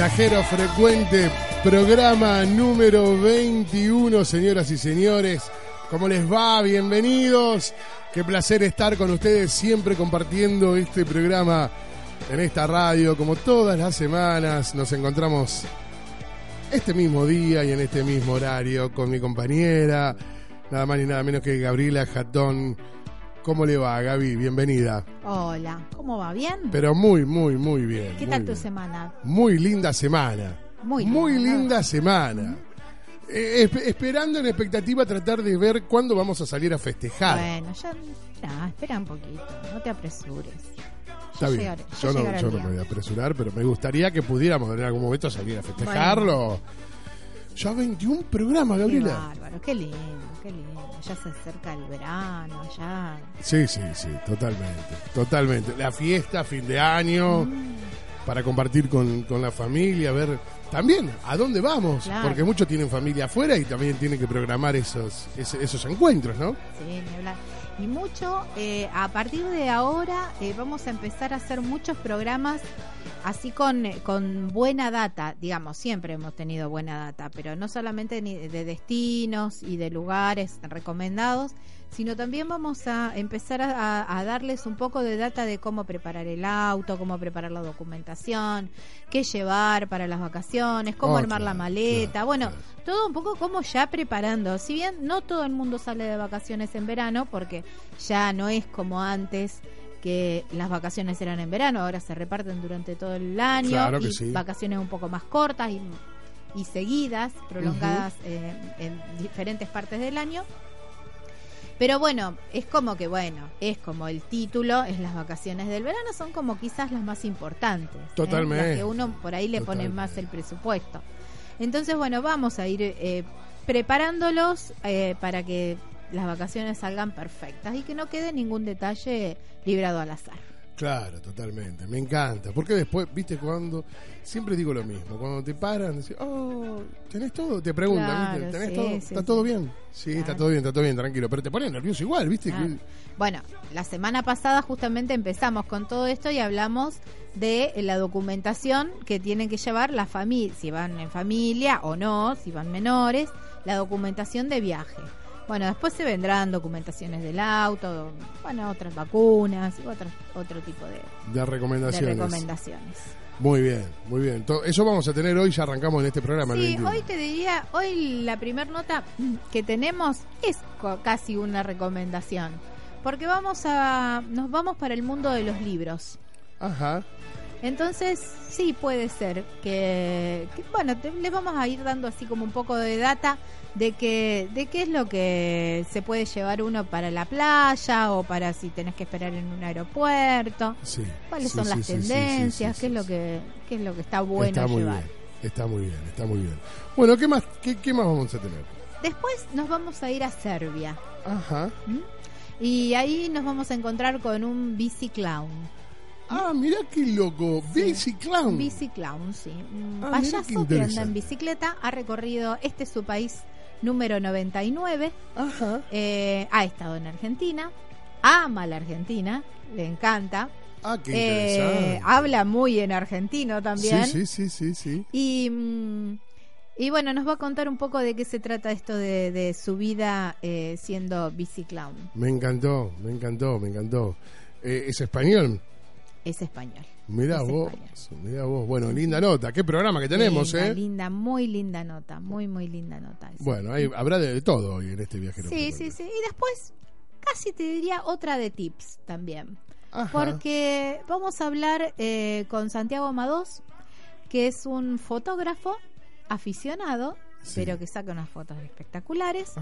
Viajero frecuente, programa número 21, señoras y señores. ¿Cómo les va? Bienvenidos. Qué placer estar con ustedes siempre compartiendo este programa en esta radio. Como todas las semanas nos encontramos este mismo día y en este mismo horario con mi compañera, nada más ni nada menos que Gabriela Jatón. ¿Cómo le va, Gaby? Bienvenida. Hola, ¿cómo va? ¿Bien? Pero muy, muy, muy bien. ¿Qué muy tal tu semana? Muy linda semana. Muy Muy linda, linda semana. Eh, esp- esperando en expectativa tratar de ver cuándo vamos a salir a festejar. Bueno, ya espera, espera un poquito, no te apresures. Está Ya bien. llegaré- yo no, yo no me voy a apresurar, pero me gustaría que pudiéramos en algún momento salir a festejarlo. Ya 21 programas, Qué Gabriela. bárbaro, qué lindo, qué lindo. Ya se acerca el verano, ya. Sí, sí, sí, totalmente. Totalmente. La fiesta, fin de año, Mm. para compartir con, con la familia, ver también a dónde vamos. Claro. Porque muchos tienen familia afuera y también tienen que programar esos, ese- esos encuentros, ¿no? Sí, ni hablar. Y mucho, eh, a partir de ahora eh, vamos a empezar a hacer muchos programas así con, eh, con buena data, digamos, siempre hemos tenido buena data, pero no solamente de destinos y de lugares recomendados, sino también vamos a empezar a, darles un poco de data de cómo preparar el auto, cómo preparar la documentación, qué llevar para las vacaciones, cómo Oh, armar la maleta, claro, bueno, claro. todo un poco como ya preparando. Si bien no todo el mundo sale de vacaciones en verano, porque ya no es como antes que las vacaciones eran en verano, ahora se reparten durante todo el año Claro que y sí. vacaciones un poco más cortas y, y seguidas, prolongadas eh, en diferentes partes del año. Pero bueno, es como que bueno, es como el título, es las vacaciones del verano, son como quizás las más importantes. ¿eh? Totalmente. Las que uno por ahí le pone más el presupuesto. Entonces, bueno, vamos a ir eh, preparándolos eh, para que las vacaciones salgan perfectas y que no quede ningún detalle librado al azar. Claro, totalmente. Me encanta. Porque después, viste, cuando. Siempre digo lo mismo. Cuando te paran, decís, oh, ¿tenés todo? Te preguntan, Claro, ¿viste? ¿Tenés sí, todo? sí, ¿Está sí. todo bien? Sí, está todo bien, está todo bien, tranquilo. Pero te pones nervioso igual, ¿viste? Ah. Bueno, la semana pasada justamente empezamos con todo esto y hablamos de la documentación que tienen que llevar la familia, si van en familia o no, si van menores, la documentación de viaje. Bueno, después se vendrán documentaciones del auto, bueno, otras vacunas y otro, otro tipo de, de de recomendaciones. recomendaciones. Muy bien, muy bien. Eso vamos a tener hoy, ya arrancamos en este programa. Sí, 21. hoy te diría, hoy la primera nota que tenemos es casi una recomendación, porque vamos a, nos vamos para el mundo de los libros. Ajá. Entonces, sí puede ser que, que, bueno, te- les vamos a ir dando así como un poco de data de que de qué es lo que se puede llevar uno para la playa o para si tenés que esperar en un aeropuerto, Sí. cuáles Sí, son sí, las tendencias, qué es lo que qué es lo que está bueno está muy llevar. bien. Está muy bien, está muy bien. Bueno, ¿qué más, qué, qué más vamos a tener? Después nos vamos a ir a Serbia. Ajá. ¿m? Y ahí nos vamos a encontrar con un bici clown. Ah, mirá qué loco. Bici Clown. Bici clown, sí. Un Ah, payaso que anda en bicicleta, ha recorrido, este es su país número 99, Ajá. eh, ha estado en Argentina, ama la Argentina, le encanta, Ah, qué eh, interesante. habla muy en argentino también. Sí, sí, sí, sí, sí. Y, mm, y bueno, nos va a contar un poco de qué se trata esto de, de su vida eh, siendo bici clown. Me encantó, me encantó, me encantó. Eh, ¿Es español? Es español. Mirá Es vos, mirá vos. Bueno, linda nota. Qué programa que tenemos, linda, ¿eh? Linda, muy linda nota, muy, muy linda nota. Bueno, hay, habrá de, todo hoy en este viajero. Sí, sí, sí. Y después, casi te diría otra de tips también. Ajá. Porque vamos a hablar eh, con Santiago Amadós, que es un fotógrafo aficionado, Sí. pero que saca unas fotos espectaculares.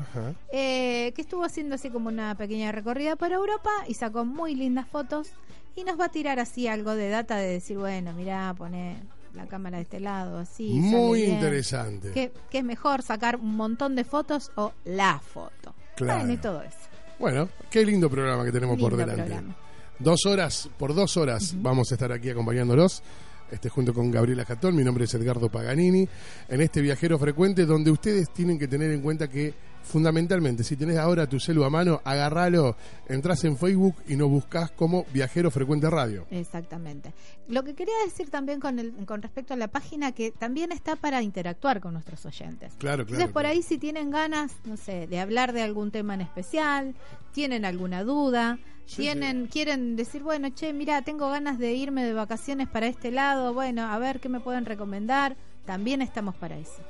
Eh, que estuvo haciendo así como una pequeña recorrida por Europa y sacó muy lindas fotos y nos va a tirar así algo de data de decir, bueno, mirá, pone la cámara de este lado, así. Muy interesante. ¿Qué, qué es mejor sacar un montón de fotos o la foto? Claro. Bueno, y todo eso. Bueno, qué lindo programa que tenemos por delante. programa. Dos horas, por dos horas vamos a estar aquí acompañándolos. Este, junto con Gabriela Catón, mi nombre es Edgardo Paganini, en este viajero frecuente donde ustedes tienen que tener en cuenta que fundamentalmente si tenés ahora tu celu a mano, agarralo, entras en Facebook y nos buscas como viajero frecuente radio. Exactamente. Lo que quería decir también con, el, con respecto a la página, que también está para interactuar con nuestros oyentes. Claro, claro. Entonces, por claro. ahí si tienen ganas, no sé, de hablar de algún tema en especial, tienen alguna duda, Sí, tienen quieren decir, bueno, che, mira, tengo ganas de irme de vacaciones para este lado, bueno, a ver qué me pueden recomendar, también estamos para eso.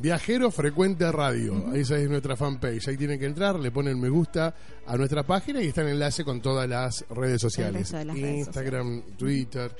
Viajero Frecuente Radio, esa es nuestra fanpage. Ahí tienen que entrar, le ponen me gusta a nuestra página y está en enlace con todas las redes sociales. redes Instagram, Twitter.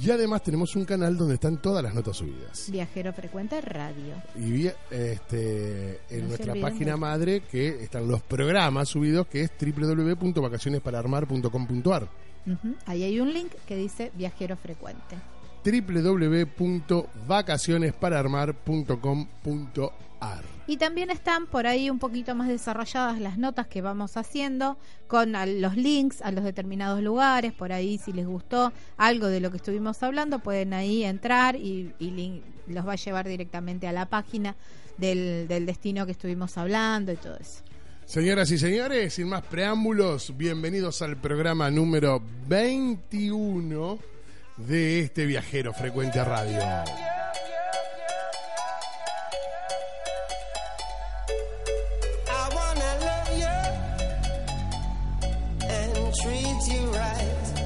Y además tenemos un canal donde están todas las notas subidas. Viajero Frecuente Radio. Y este, en No nuestra página de- madre que están los programas subidos que es www.vacacionesparaarmar.com.ar Ujú. Ahí hay un link que dice Viajero Frecuente. www.vacacionesparaarmar.com.ar Y también están por ahí un poquito más desarrolladas las notas que vamos haciendo con los links a los determinados lugares. Por ahí, si les gustó algo de lo que estuvimos hablando, pueden ahí entrar y, y link- los va a llevar directamente a la página del, del destino que estuvimos hablando y todo eso. Señoras y señores, sin más preámbulos, bienvenidos al programa número 21 de este viajero frecuente radio. You and treat you right.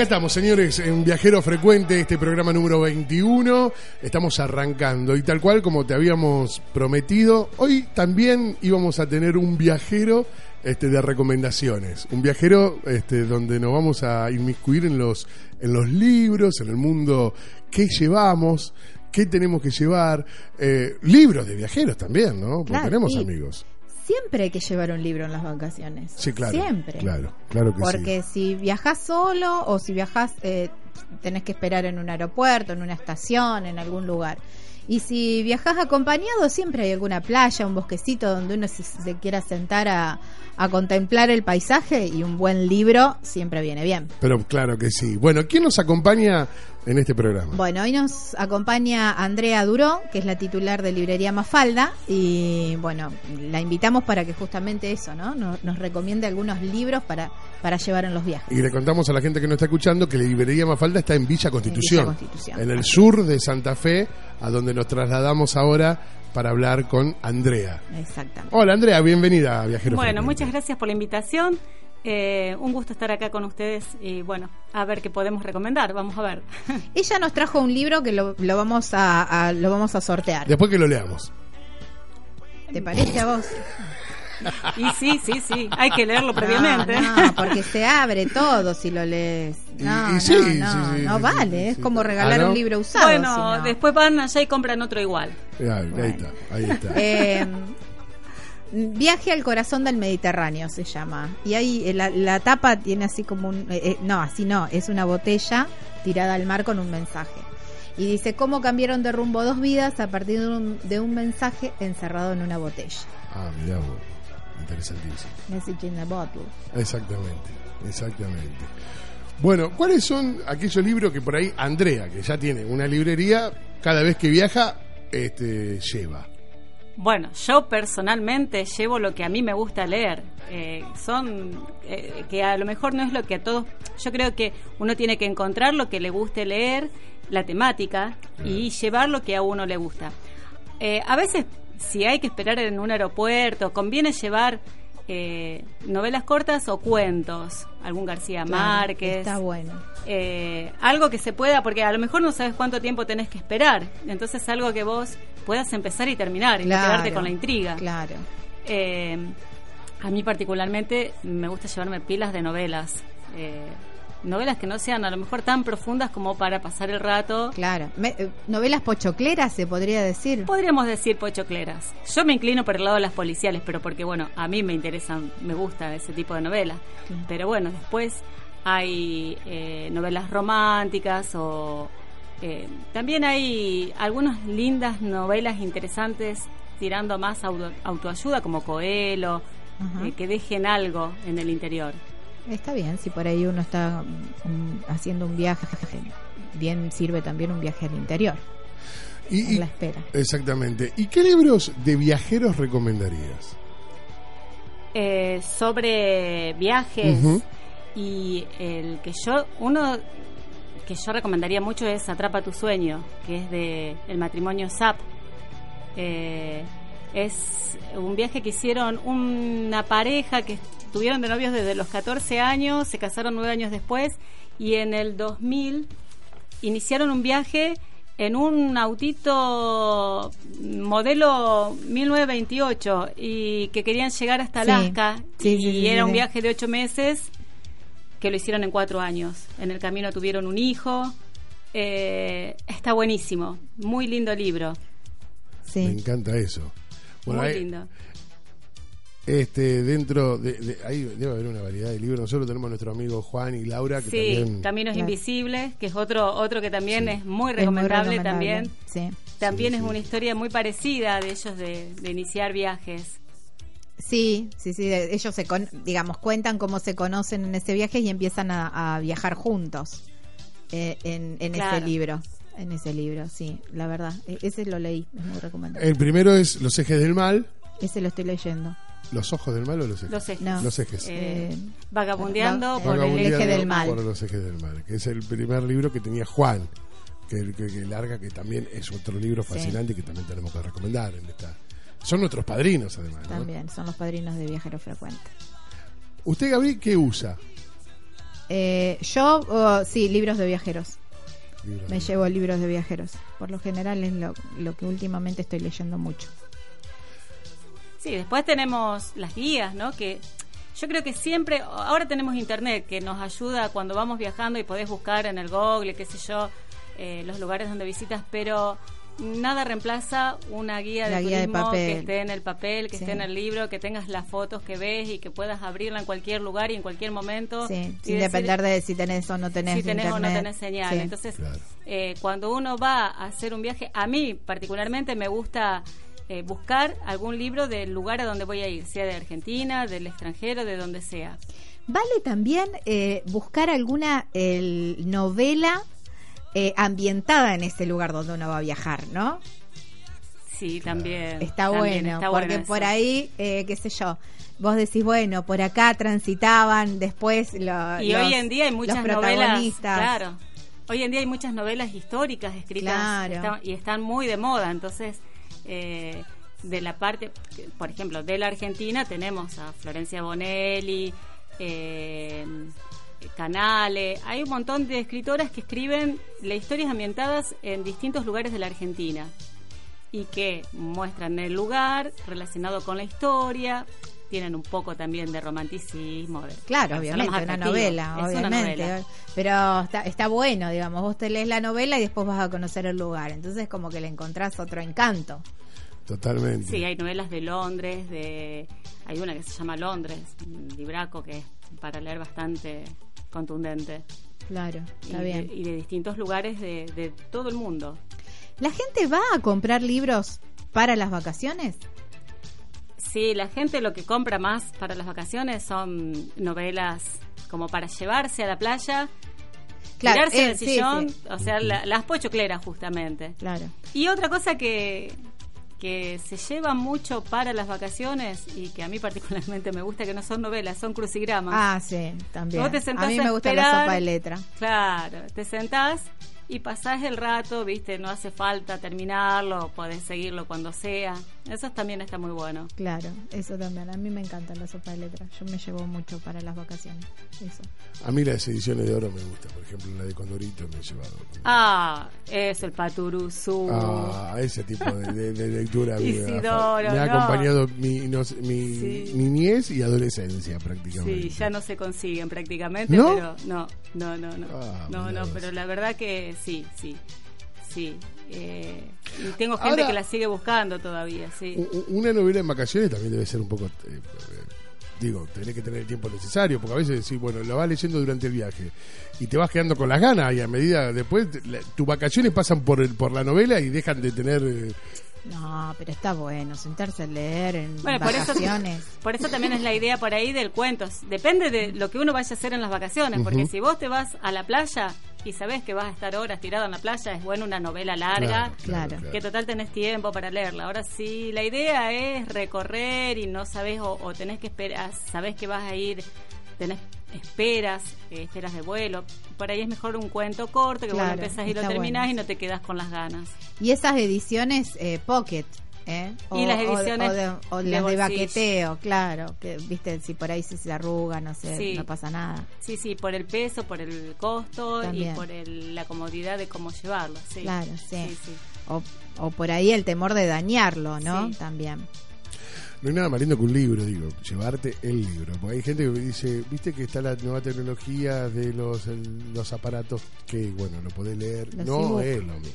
Acá estamos, señores, en Viajero Frecuente, este programa número 21. Estamos arrancando y tal cual como te habíamos prometido, hoy también íbamos a tener un viajero este, de recomendaciones. Un viajero este, donde nos vamos a inmiscuir en los, en los libros, en el mundo que llevamos, qué tenemos que llevar. eh, libros de viajeros también, ¿no? Porque Claro, tenemos amigos. Siempre hay que llevar un libro en las vacaciones. Sí, claro. Siempre. Claro, claro que sí. Porque si viajas solo o si viajas, eh, tenés que esperar en un aeropuerto, en una estación, en algún lugar. Y si viajas acompañado, siempre hay alguna playa, un bosquecito donde uno se, se quiera sentar a, a contemplar el paisaje y un buen libro siempre viene bien. Pero claro que sí. Bueno, ¿quién nos acompaña en este programa? Bueno, hoy nos acompaña Andrea Duró, que es la titular de Librería Mafalda, y bueno, la invitamos para que justamente eso, ¿no? Nos, nos recomiende algunos libros para, para llevar en los viajes. Y le contamos a la gente que nos está escuchando que la librería Mafalda está en Villa Constitución, Villa Constitución. en el sur de Santa Fe, a donde nos trasladamos ahora para hablar con Andrea. Exactamente. Hola Andrea, bienvenida a Viajero Bueno, muchas gracias por la invitación. Eh, un gusto estar acá con ustedes y bueno, a ver qué podemos recomendar. Vamos a ver. Ella nos trajo un libro que lo, lo vamos a, a- lo vamos a sortear. Después que lo leamos. ¿Te parece a vos? Y sí, sí, sí, hay que leerlo previamente. No, no, porque se abre todo si lo lees. No, y sí, no, no, sí, no sí, vale. sí, es sí. como Ah, regalar ¿no? un libro usado. bueno, si después van allá y compran otro igual. Ahí, ahí está, ahí está. Eh, Viaje al corazón del Mediterráneo se llama. Y ahí eh, la, la tapa tiene así como un... eh, eh, no, así no, es una botella tirada al mar con un mensaje. Y dice cómo cambiaron de rumbo dos vidas a partir de un, de un mensaje encerrado en una botella. Ah, mirá vos. Interesantísimo. Message in a bottle. Exactamente, exactamente. Bueno, ¿cuáles son aquellos libros que por ahí Andrea, que ya tiene una librería, cada vez que viaja, este, lleva? Bueno, yo personalmente llevo lo que a mí me gusta leer. Eh, son eh, que a lo mejor no es lo que a todos. Yo creo que uno tiene que encontrar lo que le guste leer, la temática y llevar lo que a uno le gusta. Eh, a veces, si hay que esperar en un aeropuerto, conviene llevar eh, novelas cortas o cuentos, algún García Márquez. Está bueno. eh, algo que se pueda, porque a lo mejor no sabes cuánto tiempo tenés que esperar. Entonces, algo que vos puedas empezar y terminar y Claro, quedarte con la intriga. Claro. Eh, a mí, particularmente, me gusta llevarme pilas de novelas. Eh, novelas que no sean a lo mejor tan profundas como para pasar el rato. Claro. Me- eh, novelas pochocleras se podría decir. Podríamos decir pochocleras. Yo me inclino por el lado de las policiales, pero porque, bueno, a mí me interesan, me gusta ese tipo de novelas. Pero bueno, después hay eh, novelas románticas o eh, también hay algunas lindas novelas interesantes tirando más auto- autoayuda como Coelho, eh, que dejen algo en el interior. Está bien, si por ahí uno está mm, haciendo un viaje, bien sirve también un viaje al interior, Y, la espera. exactamente. ¿Y qué libros de viajeros recomendarías? Eh, sobre viajes y el que yo uno que yo recomendaría mucho es Atrapa tu sueño que es de el matrimonio Zap Eh, es un viaje que hicieron una pareja que estuvieron de novios desde los 14 años se casaron nueve años después y en el 2000 iniciaron un viaje en un autito modelo 1928 y que querían llegar hasta. Alaska Sí, y sí, sí, era sí, un viaje de ocho meses que lo hicieron en cuatro años. En el camino tuvieron un hijo. Eh, está buenísimo, muy lindo libro, Sí. Me encanta eso. Bueno, muy hay- lindo. Este dentro de, de- ahí debe haber una variedad de libros. Nosotros tenemos a nuestro amigo Juan y Laura que Sí, también Caminos Claro. Invisibles, que es otro otro que también Sí. es muy Es muy recomendable, también. Sí. También Sí, es sí. una historia muy parecida de ellos de, de iniciar viajes. Sí, sí, sí. de- Ellos se, con- digamos, cuentan cómo se conocen en ese viaje y empiezan a, a viajar juntos eh, en, en Claro. ese libro. En ese libro, sí, la verdad. E- Ese lo leí, es muy recomendable. el primero es Los ejes del mal, Ese lo estoy leyendo. Los ojos del mal o los ejes. Los ejes. No. Los ejes. Eh, Eh, vagabundeando va- por el eje del mal. por los ejes del mal, que es el primer libro que tenía Juan, que, que, que larga, que también es otro libro Sí. fascinante que también tenemos que recomendar en esta. Son nuestros padrinos además. ¿no? También, son los padrinos de Viajero Frecuente. ¿Usted, Gabriel, qué usa? Eh, yo, oh, sí, libros de viajeros. Libros Me de- llevo libros de viajeros. Por lo general es lo, lo que últimamente estoy leyendo mucho. Sí, después tenemos las guías, ¿no? Que yo creo que siempre, ahora tenemos internet que nos ayuda cuando vamos viajando y podés buscar en el Google, qué sé yo, eh, los lugares donde visitas, pero nada reemplaza una guía de La guía de turismo papel. que esté en el papel, que Sí. esté en el libro, que tengas las fotos que ves y que puedas abrirla en cualquier lugar y en cualquier momento. Sí, y sin decir depender de si tenés o no tenés si tenés o no tenés señal. Sí. Entonces, Claro. eh, cuando uno va a hacer un viaje, a mí particularmente me gusta eh, buscar algún libro del lugar a donde voy a ir, sea de Argentina, del extranjero, de donde sea. Vale también eh, buscar alguna el, novela eh, ambientada en ese lugar donde uno va a viajar, ¿no? Sí, también. Está también bueno, está porque bueno por ahí, eh, qué sé yo, vos decís, bueno, por acá transitaban después lo- Y los, hoy en día hay los muchas novelas. protagonistas. Claro. Hoy en día hay muchas novelas históricas escritas Claro. y están muy de moda. Entonces, eh, de la parte, por ejemplo, de la Argentina tenemos a Florencia Bonelli, eh, Canale. Hay un montón de escritoras que escriben las historias ambientadas en distintos lugares de la Argentina y que muestran el lugar relacionado con la historia. Tienen un poco también de romanticismo. de- Claro, obviamente, una novela, Es una obviamente. novela. Pero está, está bueno, digamos, vos te lees la novela y después vas a conocer el lugar. Entonces como que le encontrás otro encanto. Totalmente. Sí, hay novelas de Londres, de hay una que se llama Londres, un libraco que es para leer bastante contundente. Claro, Y está de, bien. y de distintos lugares de, de todo el mundo. ¿La gente va a comprar libros para las vacaciones? Sí, la gente lo que compra más para las vacaciones son novelas como para llevarse a la playa, Claro, tirarse en eh, el sí, sillón, sí. o sea, la- las pochocleras justamente. Claro. Y otra cosa que, que se lleva mucho para las vacaciones y que a mí particularmente me gusta que no son novelas, son crucigramas. Ah, sí, también. Vos te sentás a mí me gusta la sopa de letra. Claro, te sentás y pasás el rato, viste, no hace falta terminarlo, podés seguirlo cuando sea. Eso también está muy bueno. Claro, eso también. A mí me encanta la sopa de letra. Yo me llevo mucho para las vacaciones. Eso. A mí las ediciones de oro me gustan. Por ejemplo, la de Condorito me he llevado. Ah, es el paturuzú. Ah, ese tipo de, de- de lectura me, Isidoro, me ha no. acompañado mi, no sé, mi Sí. niñez y adolescencia prácticamente. Sí, ya no se consiguen prácticamente, ¿No? pero no, no, no, no. Ah, no, no, pero la verdad que sí, sí, sí. Eh, y tengo gente Ahora- que la sigue buscando todavía, sí. Una novela en vacaciones también debe ser un poco. eh, eh, digo, tenés que tener el tiempo necesario, porque a veces decís, bueno, la vas leyendo durante el viaje y te vas quedando con las ganas y a medida después te- la- tus vacaciones pasan por el, por la novela y dejan de tener eh, No, pero está bueno sentarse a leer en Bueno, por eso, vacaciones. por eso también es la idea por ahí del cuento. Depende de lo que uno vaya a hacer en las vacaciones, porque si vos te vas a la playa y sabés que vas a estar horas tirado en la playa, es bueno una novela larga, Claro. que total tenés tiempo para leerla. Ahora si la idea es recorrer y no sabés o, o tenés que esperar, sabés que vas a ir, tenés esperas, eh, esperas de vuelo, por ahí es mejor un cuento corto que vos Claro, empezás y lo terminás bueno. y no te quedas con las ganas. Y esas ediciones eh, Pocket, ¿eh? Y las o- ediciones o, de, o de las de bolsillo. baqueteo, claro. Que, Viste, si por ahí se, se arruga, no sé, Sí. no pasa nada. Sí, sí, por el peso, por el costo También. y por el- la comodidad de cómo llevarlo. Sí. Claro, sí. sí, sí. O, o por ahí el temor de dañarlo, ¿no? Sí. También. No hay nada más lindo que un libro, digo, llevarte el libro. Porque hay gente que dice, viste que está la nueva tecnología de los, el- los aparatos que, bueno, lo podés leer. Los no es lo mismo.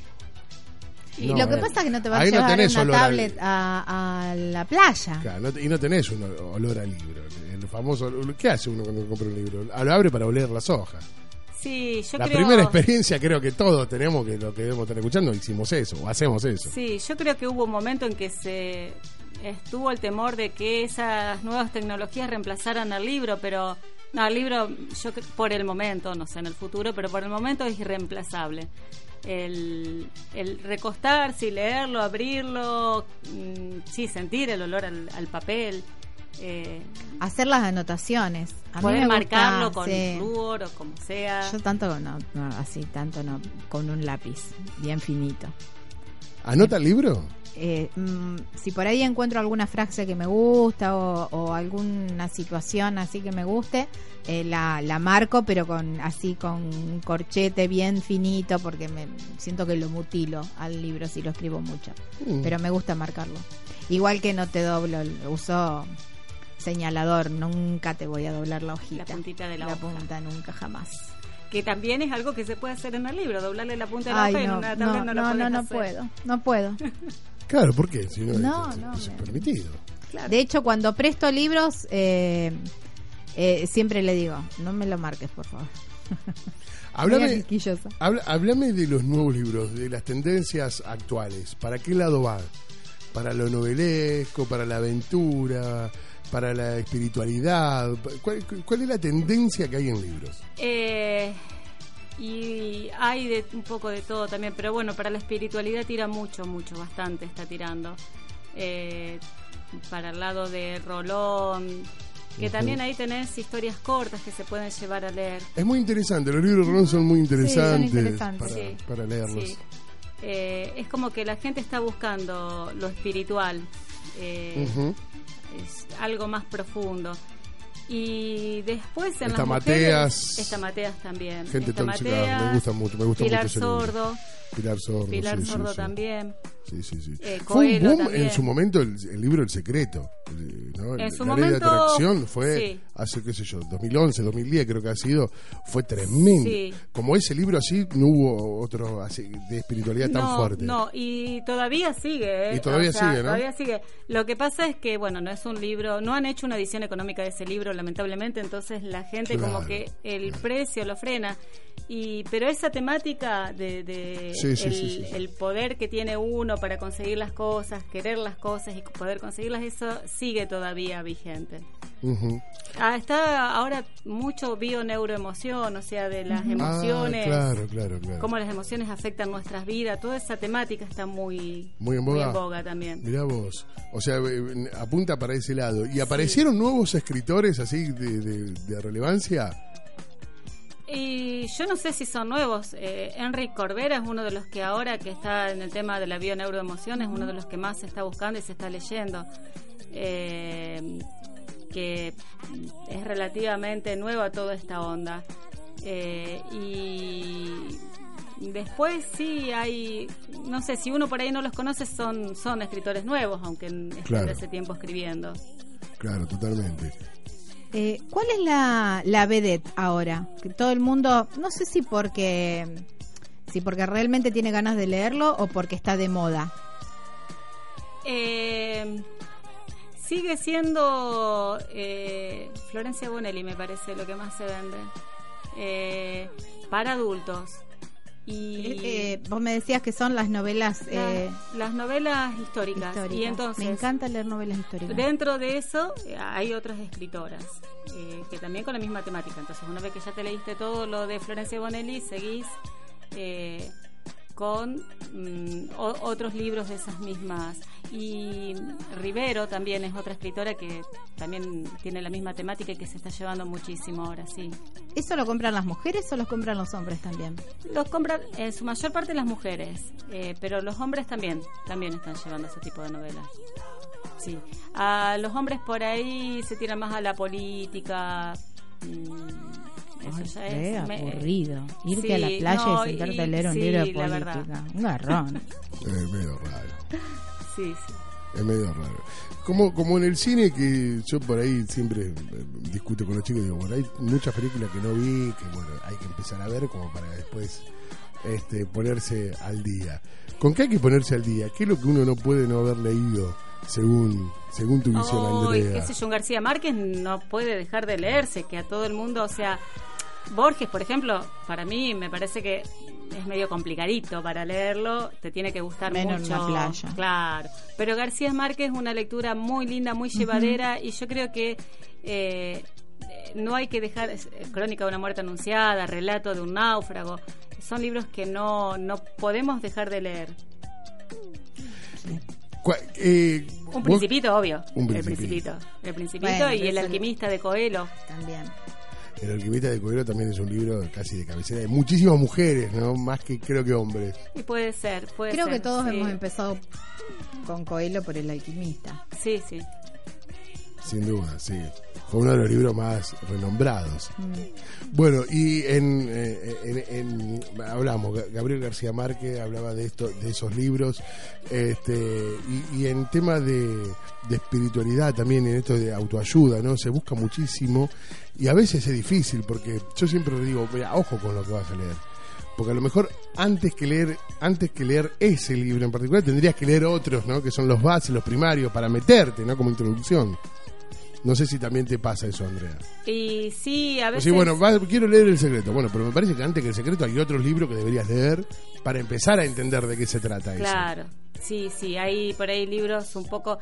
Y No, lo que eh. pasa es que no te vas a no llevar tenés una al- tablet a, a la playa. Claro, no y no tenés un olor a libro. El famoso, ¿qué hace uno cuando compra un libro? Ah, Lo abre para oler las hojas. Sí, yo la creo... primera experiencia creo que todos tenemos que lo que debemos estar escuchando hicimos eso o hacemos eso. Sí, yo creo que hubo un momento en que se estuvo el temor de que esas nuevas tecnologías reemplazaran al libro, pero no, el libro yo por el momento, no sé en el futuro, pero por el momento es irreemplazable. El, el recostarse y leerlo, abrirlo, mm, sí, sentir el olor al, al papel, eh, Hacer las anotaciones. A mí gusta, marcarlo con sí. flúor o como sea. Yo tanto no, no, así, tanto no, con un lápiz, bien finito. ¿Anota el libro? Eh, mm, si por ahí encuentro alguna frase que me gusta o, o alguna situación así que me guste, eh, la, la marco, pero con así con un corchete bien finito, porque me siento que lo mutilo al libro si lo escribo mucho. Mm. Pero me gusta marcarlo. Igual que no te doblo, uso señalador, nunca te voy a doblar la hojita. La puntita de la hoja. punta, nunca jamás. Que también es algo que se puede hacer en el libro, doblarle la punta de la hoja en no, una no, no, no, lo no, podés no hacer. puedo, no puedo. Claro, ¿por qué? Si no, No, es, no, es me- permitido. De hecho, cuando presto libros, eh, eh, siempre le digo, no me lo marques, por favor. Háblame, habla- háblame de los nuevos libros, de las tendencias actuales. ¿Para qué lado van? ¿Para lo novelesco, para la aventura, para la espiritualidad? ¿Cuál, cuál es la tendencia que hay en libros? Eh, y hay de, un poco de todo también, pero bueno, para la espiritualidad tira mucho, mucho, bastante está tirando. Eh, para el lado de Rolón, que también ahí tenés historias cortas que se pueden llevar a leer. Es muy interesante, los libros de Ron son muy interesantes, interesantes. para, Sí, para leerlos. Sí. Eh, es como que la gente está buscando lo espiritual, eh, es algo más profundo. Y después en Está las mujeres, Mateas. está Mateas también. Gente está tóxica, Mateas, me gusta mucho, me gusta Pilar mucho ese libro. Pilar Sordo. Pilar sí, Sordo sí. también. Sí, sí, sí. Eh, fue un boom también. en su momento el, el libro El Secreto. ¿no? En su la ley de momento, atracción fue hace, qué sé yo, 2011, 2010 creo que ha sido. Fue tremendo. Como ese libro así, no hubo otro así, de espiritualidad tan fuerte. No, y todavía sigue. ¿eh? Y todavía O sea, sigue, ¿no? Todavía sigue. Lo que pasa es que, bueno, no es un libro, no han hecho una edición económica de ese libro, lamentablemente, entonces la gente como que el precio lo frena. Y, pero esa temática de, de Sí, sí, el, sí, poder que tiene uno para conseguir las cosas, querer las cosas y poder conseguirlas, eso sigue todavía vigente. Ujú. Ah, está ahora mucho bio-neuroemoción, o sea, de las emociones, Ah, claro, claro, claro. cómo las emociones afectan nuestras vidas, toda esa temática está muy, Muy en boga. también. Mirá vos. O sea, eh, apunta para ese lado. ¿Y aparecieron nuevos escritores así de, de- de relevancia? Y yo no sé si son nuevos. Eh, Enric Corbera es uno de los que ahora que está en el tema de la bio-neuroemoción es uno de los que más se está buscando y se está leyendo. Eh, que es relativamente nueva toda esta onda. Eh, y después sí hay, no sé, si uno por ahí no los conoce, son, son escritores nuevos, aunque estén Claro. de hace tiempo escribiendo. Claro, totalmente. Eh, ¿Cuál es la, la vedette ahora? Que todo el mundo, no sé si porque, si porque realmente tiene ganas de leerlo o porque está de moda. Eh, sigue siendo eh, Florencia Bonelli, me parece, lo que más se vende. Eh, para adultos. Y Eh, eh, vos me decías que son las novelas la- eh, las novelas históricas. históricas. Y entonces, me encanta leer novelas históricas. Dentro de eso eh, hay otras escritoras eh, que también con la misma temática. Entonces, una vez que ya te leíste todo lo de Florencia Bonelli, seguís eh, con mm, o- otros libros de esas mismas. Y Rivero también es otra escritora que también tiene la misma temática y que se está llevando muchísimo ahora, sí. ¿Eso lo compran las mujeres o los compran los hombres también? Los compran en su mayor parte las mujeres, eh, pero los hombres también, también están llevando ese tipo de novelas. Sí. A los hombres por ahí se tiran más a la política. mm, eso Ay, ya es. me- aburrido. Irte sí, a la playa no, y sentarte y- a leer un sí, libro de política. Un garrón. Es medio raro. Sí, sí. Es medio raro. Como, como en el cine, que yo por ahí siempre eh, discuto con los chicos, digo, bueno, hay muchas películas que no vi, que bueno, hay que empezar a ver como para después este, ponerse al día. ¿Con qué hay que ponerse al día? ¿Qué es lo que uno no puede no haber leído según, según tu visión, Ay, Andrea? qué sé yo, un García Márquez no puede dejar de leerse, que a todo el mundo, o sea, Borges, por ejemplo, para mí me parece que es medio complicadito para leerlo, te tiene que gustar Menos en mucho. una playa. Claro, pero García Márquez es una lectura muy linda, muy llevadera y yo creo que eh, no hay que dejar es, eh, Crónica de una muerte anunciada, Relato de un náufrago, son libros que no, no podemos dejar de leer. Eh, Un vos- principito, obvio. Un El Principito. El principito Bueno, y el alquimista de Coelho. También. El alquimista de Coelho también es un libro casi de cabecera de muchísimas mujeres, ¿no? Más que creo que hombres. Y puede ser, puede Creo ser, que todos sí. hemos empezado con Coelho por el alquimista. Sí, sí. Sin duda, sí. Fue uno de los libros más renombrados. Bueno, y en, eh, en- en- hablamos, Ga- Gabriel García Márquez hablaba de esto, de esos libros, este, y, y en tema de, de espiritualidad también, en esto de autoayuda, ¿no? Se busca muchísimo y a veces es difícil porque yo siempre digo, mira, ojo con lo que vas a leer. Porque a lo mejor antes que leer, antes que leer ese libro en particular, tendrías que leer otros, ¿no? Que son los bases, los primarios, para meterte, ¿no? Como introducción. No sé si también te pasa eso, Andrea. Y sí, a O veces. sí, bueno, quiero leer El Secreto. Bueno, pero me parece que antes que El Secreto hay otros libros que deberías leer para empezar a entender de qué se trata eso. Claro, sí, sí, hay por ahí libros un poco...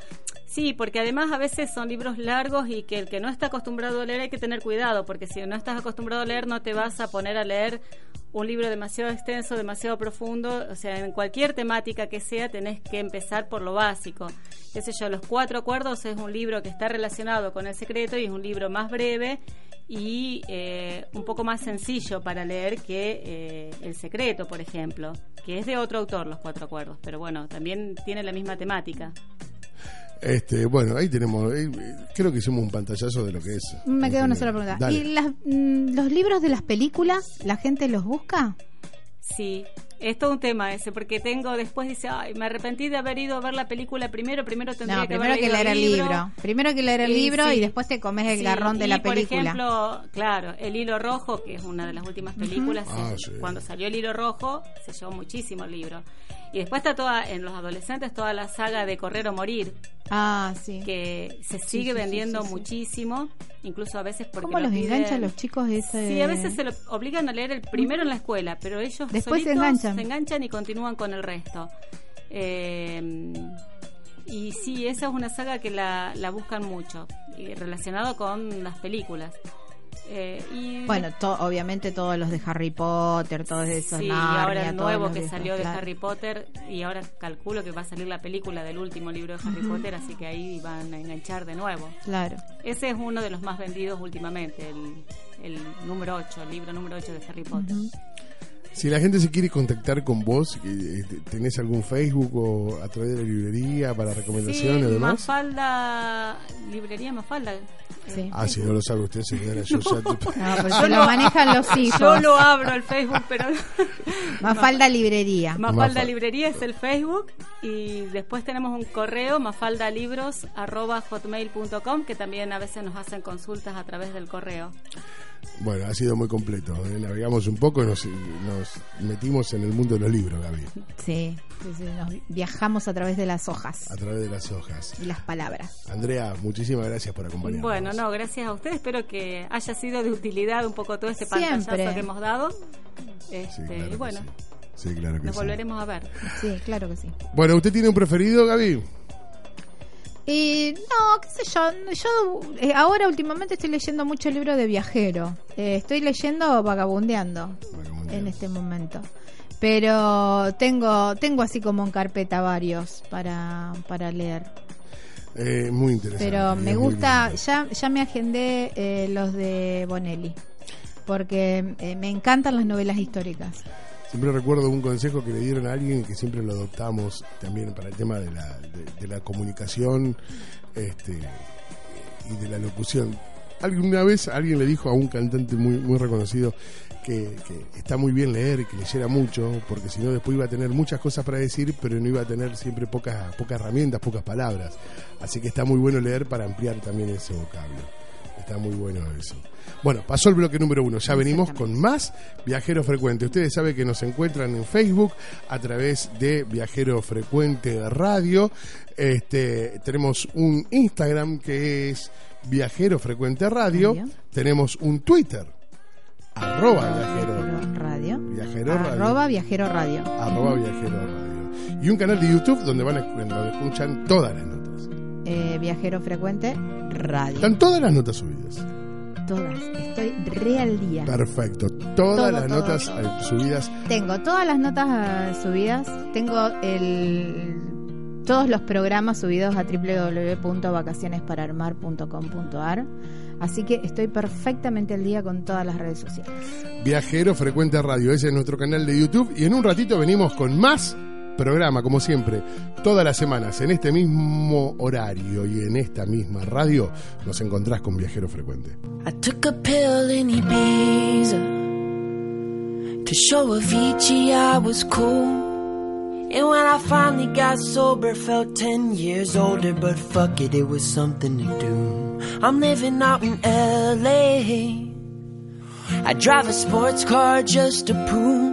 Sí, porque además a veces son libros largos y que el que no está acostumbrado a leer hay que tener cuidado, porque si no estás acostumbrado a leer no te vas a poner a leer un libro demasiado extenso, demasiado profundo, o sea, en cualquier temática que sea tenés que empezar por lo básico. Qué sé yo, Los Cuatro Acuerdos es un libro que está relacionado con el secreto y es un libro más breve y eh, un poco más sencillo para leer que eh, El Secreto, por ejemplo, que es de otro autor, Los Cuatro Acuerdos, pero bueno, también tiene la misma temática. Este, bueno, ahí tenemos, creo que hicimos un pantallazo de lo que es. Me queda una Este, sola pregunta. dale. ¿Y las, mm, los libros de las películas, la gente los busca? Sí, es todo un tema ese, porque tengo después dice, ay, me arrepentí de haber ido a ver la película primero, primero tendría No, que primero haber que leído leer el libro. Primero que leer el Y libro sí. y después te comes el Sí, garrón de y, la película. Por ejemplo, claro, El Hilo Rojo, que es una de las últimas películas, Ah, sí. cuando salió El Hilo Rojo, se llevó muchísimo el libro. Y después está toda, en los adolescentes, toda la saga de Correr o Morir, Ah, sí. que se sigue sí, sí, vendiendo sí, muchísimo, incluso a veces porque ¿Cómo lo los piden- enganchan los chicos ese? Sí, a veces se lo obligan a leer el primero en la escuela, pero ellos Después se enganchan. se enganchan y continúan con el resto. Eh, y sí, esa es una saga que la, la buscan mucho, relacionado con las películas. Eh, y Bueno, to- obviamente todos los de Harry Potter, todos esos sí, Narnia, ahora el nuevo que salió de claro. Harry Potter y ahora calculo que va a salir la película del último libro de Harry Potter, así que ahí van a enganchar de nuevo. Claro. Ese es uno de los más vendidos últimamente, el, el número 8, el libro número 8 de Harry Potter. Si la gente se quiere contactar con vos, eh, ¿tenés algún Facebook o a través de la librería para recomendaciones Sí, demás? Mafalda, librería Mafalda. Sí. Ah, si no lo sabe usted, señora, yo ya... No, pero se lo manejan los hijos. Yo lo abro el Facebook, pero Mafalda librería. Mafalda Mafa- Librería es el Facebook y después tenemos un correo mafaldalibros@hotmail.com que también a veces nos hacen consultas a través del correo. Bueno, ha sido muy completo. ¿eh? Navegamos un poco y nos, nos metimos en el mundo de los libros, Gaby, Sí, sí, sí, nos viajamos a través de las hojas a través de las hojas. y las palabras. Andrea, muchísimas gracias por acompañarnos. Bueno, no, gracias a ustedes. Espero que haya sido de utilidad un poco todo este pantallazo Siempre. que hemos dado. Este, claro y que bueno, sí. Sí, claro que Nos sí. volveremos a ver. Sí, claro que sí. Bueno, ¿usted tiene un preferido, Gaby? Y no, qué sé yo, yo eh, ahora últimamente estoy leyendo mucho libro de viajero. Eh, estoy leyendo vagabundeando en este momento. Pero tengo tengo así como en carpeta varios para, para leer. Eh, muy interesante. Pero me gusta, ya, ya me agendé eh, los de Bonelli. Porque me encantan las novelas históricas. Siempre recuerdo un consejo que le dieron a alguien que siempre lo adoptamos también para el tema de la, de la comunicación este, y de la locución. Alguna vez alguien le dijo a un cantante muy, muy reconocido que, que está muy bien leer y que leyera mucho, porque si no después iba a tener muchas cosas para decir, pero no iba a tener siempre pocas, pocas herramientas, pocas palabras. Así que está muy bueno leer para ampliar también ese vocablo. Está muy bueno eso. Bueno, pasó el bloque número uno. Ya venimos con más Viajero Frecuente. Ustedes saben que nos encuentran en Facebook a través de Viajero Frecuente Radio. Este, tenemos un Instagram que es Viajero Frecuente Radio. Radio. Tenemos un Twitter. Arroba Viajero. Radio. Viajero Radio. Arroba Viajero Radio. Arroba Viajero Radio. Y un canal de YouTube donde van a, donde escuchan todas las notas. Eh, viajero Frecuente Radio. Están todas las notas subidas. Todas. Estoy re al día. Perfecto. Todas Todo, las todo, notas todo. eh, subidas. Tengo todas las notas ah, subidas. Tengo el todos los programas subidos a www.vacacionespararmar.com.ar. Así que estoy perfectamente al día con todas las redes sociales. Viajero Frecuente Radio. Ese es nuestro canal de YouTube. Y en un ratito venimos con más programa, como siempre, todas las semanas, en este mismo horario y en esta misma radio, nos encontrás con Viajero Frecuente. I took a pill in Ibiza to show Avicii I was cool. And when I finally got sober, felt 10 years older, but fuck it, it was something to do. I'm living out in LA. I drive a sports car just to prove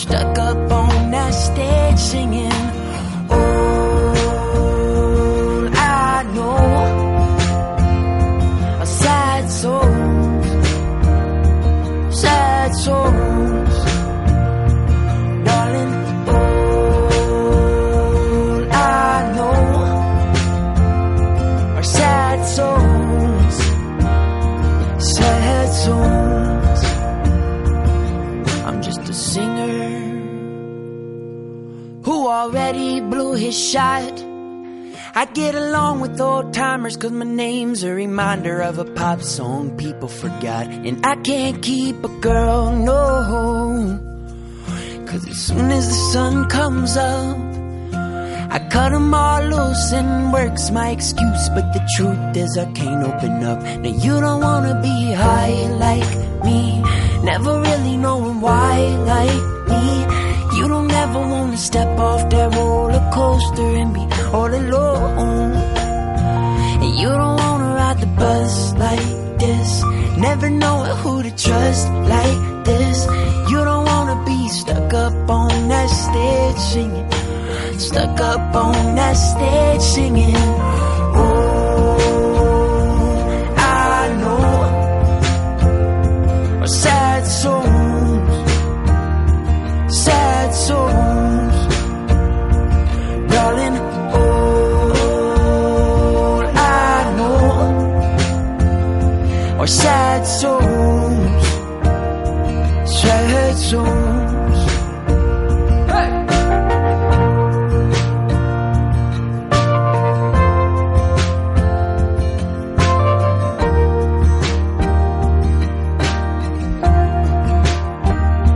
Stuck up on that stage singing. All I know are sad souls, sad souls, who already blew his shot. I get along with old timers cause my name's a reminder of a pop song people forgot. And I can't keep a girl, no. Cause as soon as the sun comes up, I cut 'em all loose and work's my excuse. But the truth is, I can't open up. Now, you don't wanna be high like me, never really knowing why like me. You don't ever wanna step off that roller coaster and be all alone. And you don't wanna ride the bus like this, never knowing who to trust like this. You don't wanna be stuck up on that stage singing stuck up on that stage singing. Oh, are sad songs, sad songs. Hey!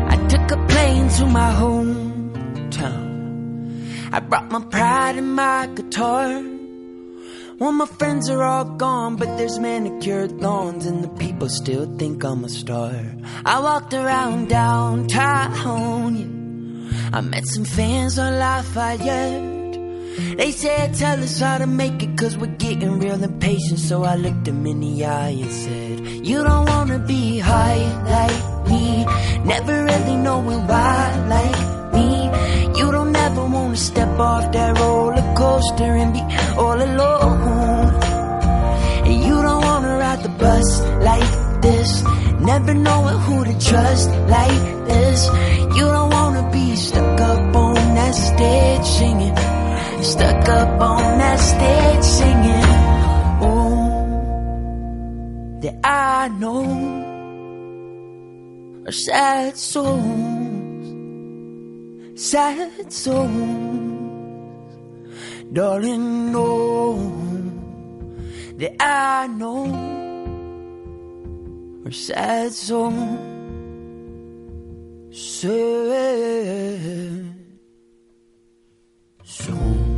I took a plane to my hometown. I brought my pride and my guitar. Well, my friends are all gone, but there's manicured lawns, and the people still think I'm a star. I walked around downtown, yeah. I met some fans on Lafayette. They said, tell us how to make it, cause we're getting real impatient. So I looked them in the eye and said, You don't wanna be high like me. Never really knowing why like me. You don't ever wanna step off that roller coaster and be all alone. And you don't wanna ride the bus like this. Never knowing who to trust like this. You don't wanna be stuck up on that stage singing. Stuck up on that stage singing. Oh, that I know a sad songs sad souls. Darling, Know that I know are sad souls. Sad souls.